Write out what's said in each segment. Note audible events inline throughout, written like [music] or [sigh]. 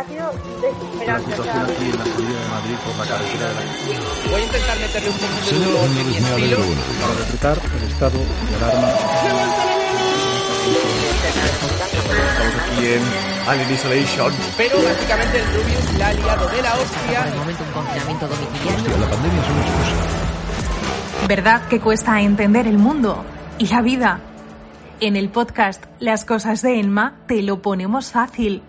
Ha sido desesperante. o sea, situación aquí en la salida de Madrid por la carretera de la Voy a intentar meterle un poquito de Señoras y humor señores, y me estilo. alegro. para decretar el estado de alarma. Estamos aquí en Alien Isolation. Pero básicamente el Rubius la ha liado de la hostia. de momento un confinamiento domiciliario. Hostia, la pandemia es una excusa. ¿Verdad que cuesta entender el mundo y la vida? En el podcast Las cosas de Elma te lo ponemos fácil.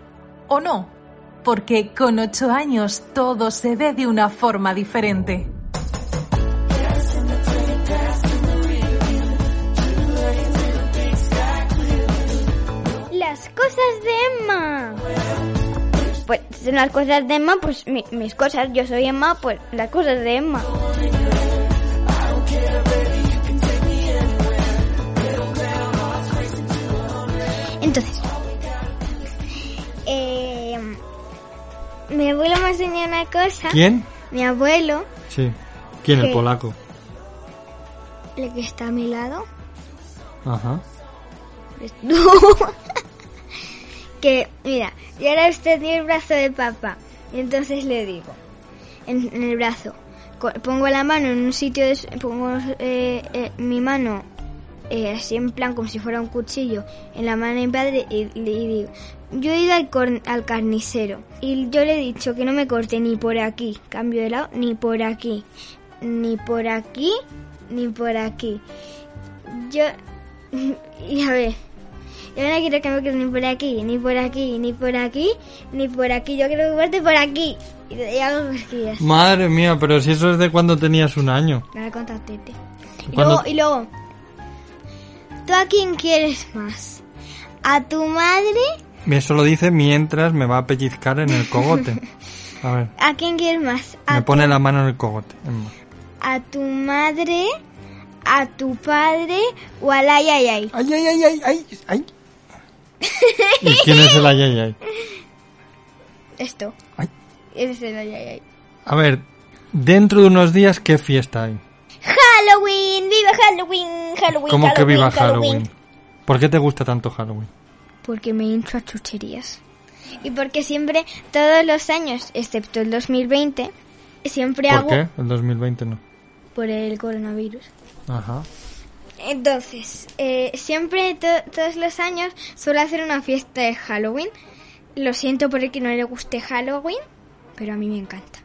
¿O no? Porque con ocho años todo se ve de una forma diferente. Las cosas de Emma. Pues son las cosas de Emma, pues mi- mis cosas. Yo soy Emma, pues las cosas de Emma. Entonces, mi abuelo me enseñó una cosa. ¿Quién? Mi abuelo, Sí. ¿Quién? El polaco. el que está a mi lado. Ajá. Pues [laughs] tú. que, mira, y ahora usted tiene el brazo de papá. Y entonces le digo, en, en el brazo, pongo la mano en un sitio, de, pongo eh, eh, mi mano eh, así en plan como si fuera un cuchillo en la mano de mi padre y le digo, yo he ido al, al carnicero y yo le he dicho que no me corte ni por aquí, cambio de lado, ni por aquí, ni por aquí, ni por aquí. Yo, [laughs] y a ver, yo no quiero que me corte ni por aquí, ni por aquí, ni por aquí, ni por aquí, yo quiero que me corte por aquí. Y, y hago cosquillas. Madre mía, pero si eso es de cuando tenías un año. Me la. Y luego, y luego, ¿tú a quién quieres más? ¿A tu madre? Eso lo dice mientras me va a pellizcar en el cogote. [laughs] A ver, ¿A quién quieres más? ¿A, me pone la mano en el cogote. Emma. a tu madre? ¿A tu padre? ¿O al ay, ay, ay? ¡Ay, ay, ay, ay, ay! ay. ¿Y quién es el ay, ay, ay? [laughs] Esto. Ay. Eres el ay, ay, ay. A ver, dentro de unos días, ¿qué fiesta hay? Halloween, viva Halloween, Halloween. ¿Cómo que viva Halloween? ¿Por qué te gusta tanto Halloween? Porque me hincho a chucherías. Y porque siempre, todos los años, excepto el 2020, siempre ¿Por hago qué? El 2020 no. por el coronavirus. Ajá. Entonces, eh, siempre, to- todos los años, suelo hacer una fiesta de Halloween. Lo siento por el que no le guste Halloween, pero a mí me encanta.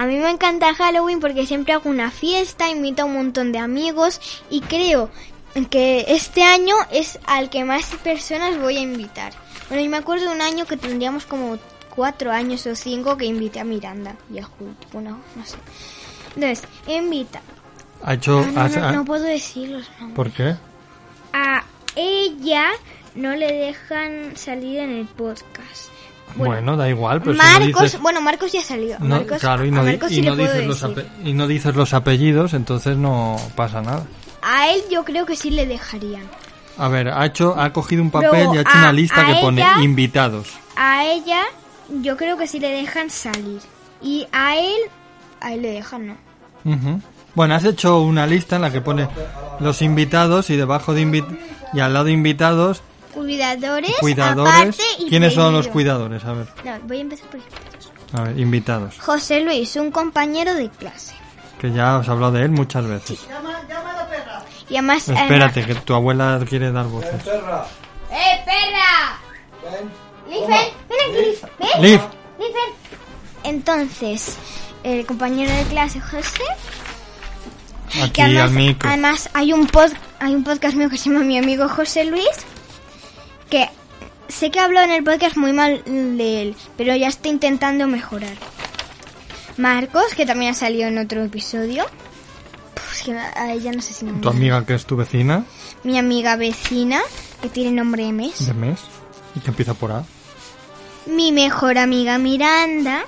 A mí me encanta Halloween porque siempre hago una fiesta, invito a un montón de amigos y creo que este año es al que más personas voy a invitar. Bueno, yo me acuerdo de un año que tendríamos como cuatro años o cinco que invité a Miranda y a Hulk, bueno, no sé. Entonces, invita. Ha hecho... Ah, no, has- no, ha- no puedo decir los nombres. ¿Por qué? A ella no le dejan salir en el podcast. Bueno, da igual, pero si no Marcos, dices... bueno, Marcos ya salió. No, Marcos, claro, y no, di- Marcos y sí no dices los decir. ape- y no dices los apellidos, entonces no pasa nada. A él yo creo que sí le dejarían. A ver, ha hecho, ha cogido un papel Luego, y ha hecho a- una lista que pone invitados. A ella yo creo que sí le dejan salir. Y a él, a él le dejan, ¿no? Bueno, has hecho una lista en la que pone los invitados y debajo de invi- y al lado de invitados, Cuidadores, cuidadores. aparte y ¿Quiénes son los cuidadores? A ver, No, voy a empezar por invitados. a ver, invitados. José Luis, un compañero de clase. Que ya os he hablado de él muchas veces. Y además... Espérate, que tu abuela quiere dar voces. ¡Eh, perra! Lifen, ven aquí, Liz. ¿Ven? Liv, Lifen. Entonces, el compañero de clase, José, aquí que además, al micro. además hay un pod, hay un podcast mío que se llama Mi amigo José Luis, que sé que hablo en el podcast muy mal de él, pero ya está intentando mejorar. Marcos, que también ha salido en otro episodio. Pues que a ella no sé si Tu amiga que es tu vecina. mi amiga vecina, que tiene nombre de mes. de mes y que empieza por A. Mi mejor amiga Miranda,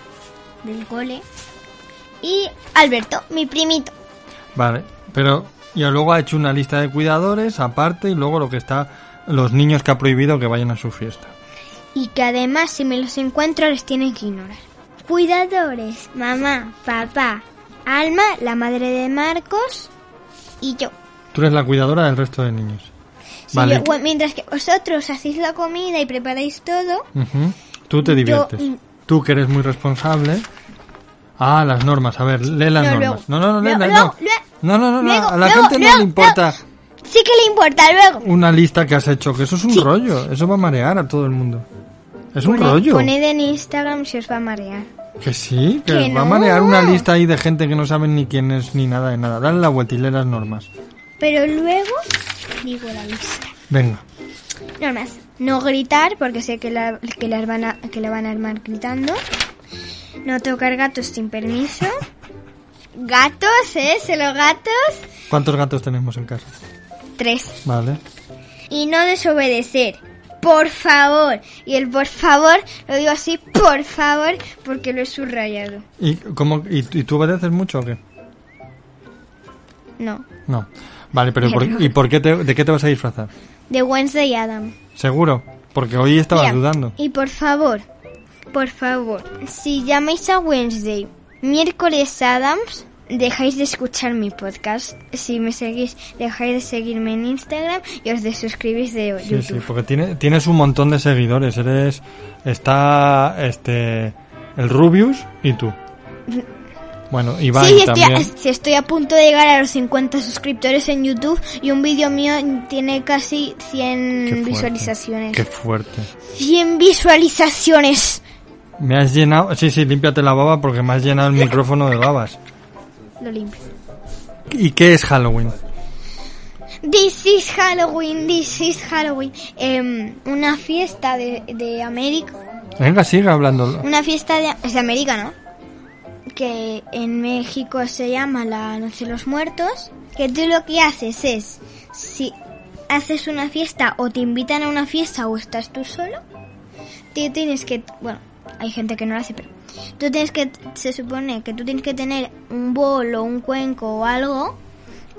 del cole. Y Alberto, mi primito. Vale, pero ya luego ha hecho una lista de cuidadores aparte y luego lo que está los niños que ha prohibido que vayan a su fiesta. Y que además si me los encuentro les tienen que ignorar. Cuidadores, mamá, papá, Alma, la madre de Marcos y yo. Tú eres la cuidadora del resto de niños. Sí, vale. yo- bueno, mientras que vosotros hacéis la comida y preparáis todo. Tú te Yo- diviertes. Tú que eres muy responsable. Ah, las normas. A ver, lee las No, normas. luego. No, no, no, Luego, no. luego. No, no, no, no, Luego, A la gente no le importa sí que le importa luego. una lista que has hecho, que eso es un rollo. Eso va a marear a todo el mundo. Es un Poned- rollo. Poned en Instagram si os va a marear. Que sí, que, Que va a marear una lista ahí de gente que no saben ni quién es ni nada de nada. Dale la vuelta y lee las normas. Pero luego digo la lista. Venga. Normas. No gritar porque sé que la, que las van a, que la van a armar gritando. No tocar gatos sin permiso. Gatos, ¿eh? Solo gatos. ¿Cuántos gatos tenemos en casa? Tres. Vale. Y no desobedecer. Por favor. Y el por favor lo digo así, por favor, porque lo he subrayado. ¿Y, cómo, y, y tú obedeces mucho o qué? No. No. Vale, pero ¿por- ¿y por qué te, de qué te vas a disfrazar? De Wednesday Adam. ¿Seguro? Porque hoy estabas Mira, dudando. Y por favor, por favor, si llamáis a Wednesday miércoles Adams, dejáis de escuchar mi podcast. Si me seguís, dejáis de seguirme en Instagram y os desuscribís de Sí, YouTube. sí, porque tiene, tienes un montón de seguidores. Eres. Está. Este. El Rubius y tú. Bueno, Iván Sí, estoy también. a, sí, estoy a punto de llegar a los 50 suscriptores en YouTube y un vídeo mío tiene casi 100 Qué fuerte, visualizaciones. Qué fuerte. 100 visualizaciones. Me has llenado. Sí, sí, límpiate la baba porque me has llenado el micrófono de babas. Lo limpio. ¿Y qué es Halloween? This is Halloween, this is Halloween. Em, una fiesta de, de América. Venga, sigue hablando. Una fiesta de, es de América, ¿no? Que en México se llama la Noche de los Muertos. Que tú lo que haces es, si haces una fiesta o te invitan a una fiesta o estás tú solo, tú tienes que, bueno, hay gente que no lo hace, pero tú tienes que, se supone que tú tienes que tener un bol o un cuenco o algo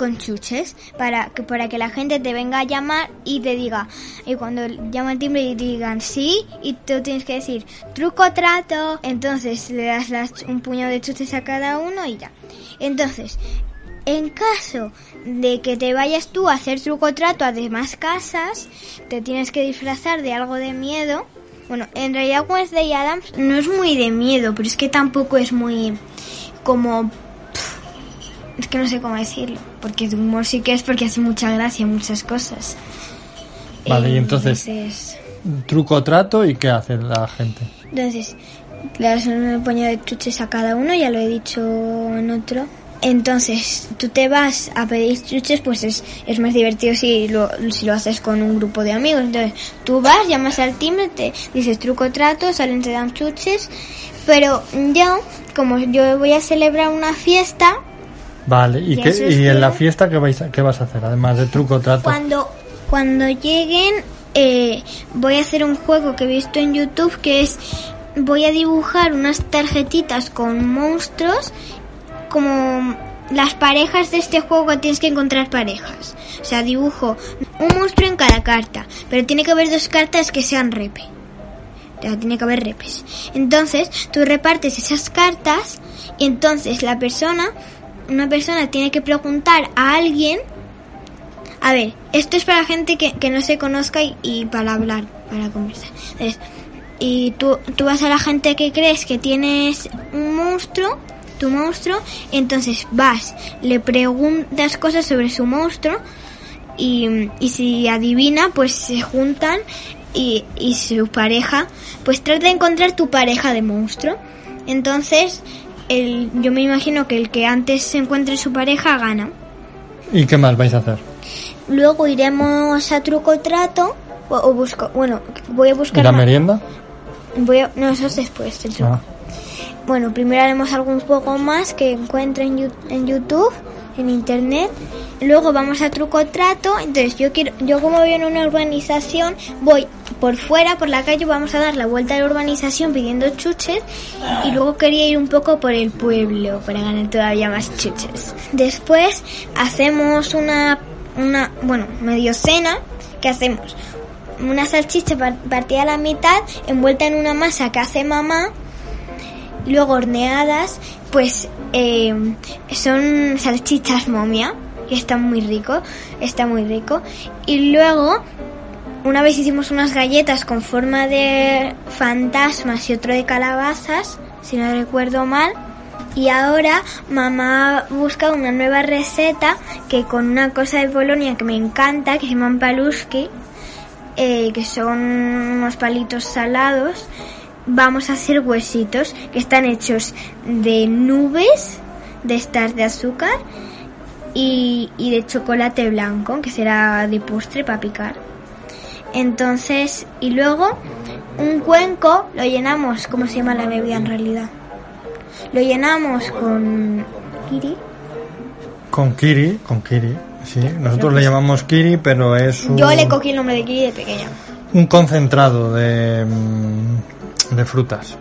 con chuches para que para que la gente te venga a llamar y te diga y cuando llama el timbre y digan sí y tú tienes que decir truco trato entonces le das las, un puñado de chuches a cada uno y ya. Entonces en caso de que te vayas tú a hacer truco trato a demás casas te tienes que disfrazar de algo de miedo bueno en realidad Wednesday Adams no es muy de miedo pero es que tampoco es muy como es que no sé cómo decirlo, porque de humor sí que es porque hace mucha gracia muchas cosas. Vale, y entonces- Entonces, Truco o trato y qué hace la gente. entonces le das un puñado de chuches a cada uno, ya lo he dicho en otro. Entonces, tú te vas a pedir chuches, pues es, es más divertido si lo, si lo haces con un grupo de amigos. Entonces, tú vas, llamas al timbre, te dices truco trato, salen, te dan chuches. Pero yo, como yo voy a celebrar una fiesta, Vale, ¿y, qué, y en la fiesta qué, vais a- qué vas a hacer? Además de truco trato. Cuando, cuando lleguen, eh, voy a hacer un juego que he visto en YouTube que es, voy a dibujar unas tarjetitas con monstruos, como las parejas de este juego tienes que encontrar parejas. O sea, dibujo un monstruo en cada carta, pero tiene que haber dos cartas que sean repe. O sea, tiene que haber repes. Entonces, tú repartes esas cartas y entonces la persona, una persona tiene que preguntar a alguien a ver, esto es para gente que, que no se conozca y, para hablar, para conversar. Entonces, y tú, tú vas a la gente que crees que tienes un monstruo, tu monstruo, entonces vas, le preguntas cosas sobre su monstruo y, y si adivina, pues se juntan y, y su pareja, pues trata de encontrar tu pareja de monstruo. Entonces, el, yo me imagino que el que antes se encuentre su pareja gana. ¿Y qué más vais a hacer? Luego iremos a truco trato. O, o busco, bueno, voy a ¿Y buscar. la merienda? Voy a, no, eso es después, el truco. Ah, Bueno, primero haremos algún juego más que encuentre en, YouTube. en internet. Luego vamos a truco trato. Entonces yo quiero, yo como vivo en una urbanización, voy por fuera, por la calle, vamos a dar la vuelta a la urbanización pidiendo chuches. Y luego quería ir un poco por el pueblo para ganar todavía más chuches. Después hacemos una, una, bueno, medio cena. ¿Qué hacemos? Una salchicha par- partida a la mitad, envuelta en una masa que hace mamá luego horneadas, pues eh, son salchichas momia, que están muy rico, está muy rico. Y luego, una vez hicimos unas galletas con forma de fantasmas y otro de calabazas, si no recuerdo mal. Y ahora mamá busca una nueva receta que con una cosa de Polonia que me encanta, que se llaman paluski, eh, que son unos palitos salados, vamos a hacer huesitos que están hechos de nubes de estas de azúcar y, y de chocolate blanco, que será de postre para picar. Entonces, y luego un cuenco lo llenamos, ¿cómo se llama la bebida en realidad? Lo llenamos con kiri, Con Kiri, con Kiri. Sí, nosotros le llamamos Kiri, pero es un, Yo le cogí el nombre de kiri de pequeña. un concentrado de, mm, de frutas.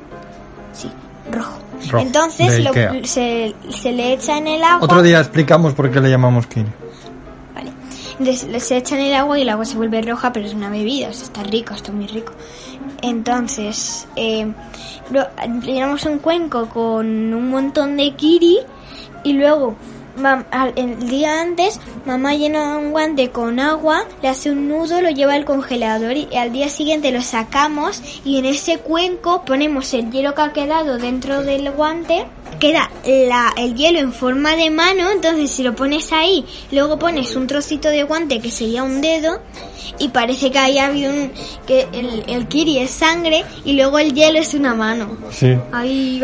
Sí, rojo. Rojo, Entonces lo- se, se le echa en el agua. Otro día explicamos por qué le llamamos Kiri. Vale. Entonces se echa en el agua y el agua se vuelve roja, pero es una bebida, o sea, está rico, está muy rico. Entonces, eh, lo- llenamos un cuenco con un montón de kiri y luego mam- el día antes mamá llena un guante con agua, le hace un nudo, lo lleva al congelador y al día siguiente lo sacamos y en ese cuenco ponemos el hielo que ha quedado dentro del guante. Queda la- el hielo en forma de mano, entonces si lo pones ahí, luego pones un trocito de guante que sería un dedo y parece que haya habido un que el, el kiri es sangre y luego el hielo es una mano. Sí.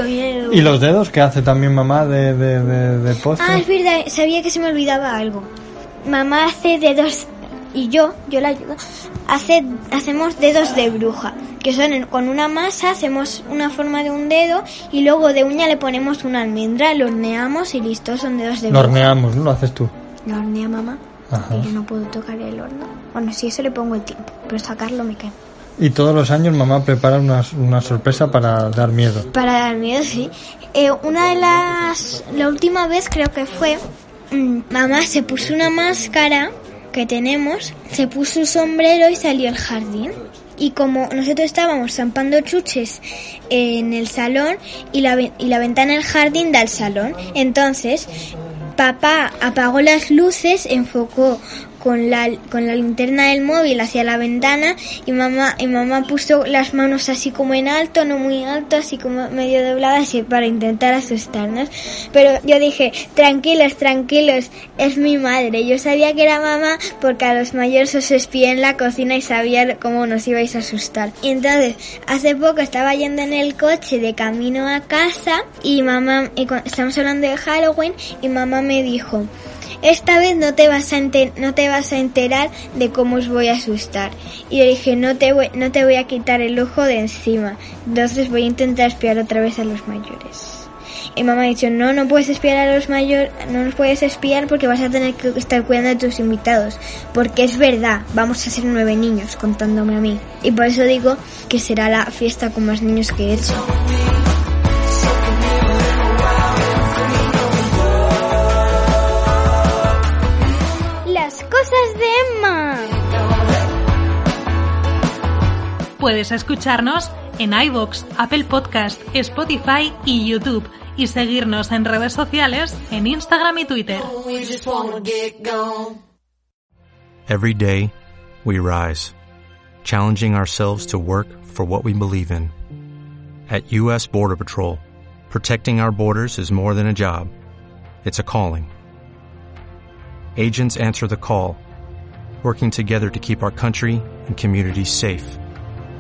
Miedo. ¿Y los dedos que hace también mamá de, de, de, de postre? Ah, es verdad, sabía que se me olvidaba algo. Mamá hace dedos y yo, yo la ayudo. Hace, hacemos dedos de bruja, que son con una masa, hacemos una forma de un dedo y luego de uña le ponemos una almendra, lo horneamos y listo, son dedos de Lo bruja. horneamos, ¿no? Lo haces tú. Lo hornea mamá. Ajá. Y yo no puedo tocar el horno. Bueno, sí, eso le pongo el tiempo, pero sacarlo me cae. Y todos los años mamá prepara una, una sorpresa para dar miedo. Para dar miedo, sí. Eh, una de las... La última vez creo que fue... mm, mamá se puso una máscara que tenemos, se puso un sombrero y salió al jardín. Y como nosotros estábamos zampando chuches en el salón y la, y la ventana del jardín da al salón, entonces papá apagó las luces, enfocó con la, con la linterna del móvil hacia la ventana y mamá, y mamá puso las manos así como en alto, no muy alto, así como medio dobladas y para intentar asustarnos. Pero yo dije, tranquilos, tranquilos, es mi madre. Yo sabía que era mamá porque a los mayores os espié en la cocina y sabía cómo nos ibais a asustar. Y entonces, hace poco estaba yendo en el coche de camino a casa y mamá, y estamos hablando de Halloween y mamá me dijo, esta vez no te vas a no te vas a enterar de cómo os voy a asustar. Y dije, no te voy, no te voy a quitar el ojo de encima. Entonces voy a intentar espiar otra vez a los mayores. Y mamá ha dicho, no, no puedes espiar a los mayores, no nos puedes espiar porque vas a tener que estar cuidando de tus invitados. Porque es verdad, vamos a ser nueve niños contándome a mí. Y por eso digo que será la fiesta con más niños que he hecho. Puedes escucharnos en iVoox, Apple Podcast, Spotify y YouTube y seguirnos en redes sociales en Instagram y Twitter. Every day, we rise, challenging ourselves to work for what we believe in. At U.S. Border Patrol, protecting our borders is more than a job, it's a calling. Agents answer the call, working together to keep our country and communities safe.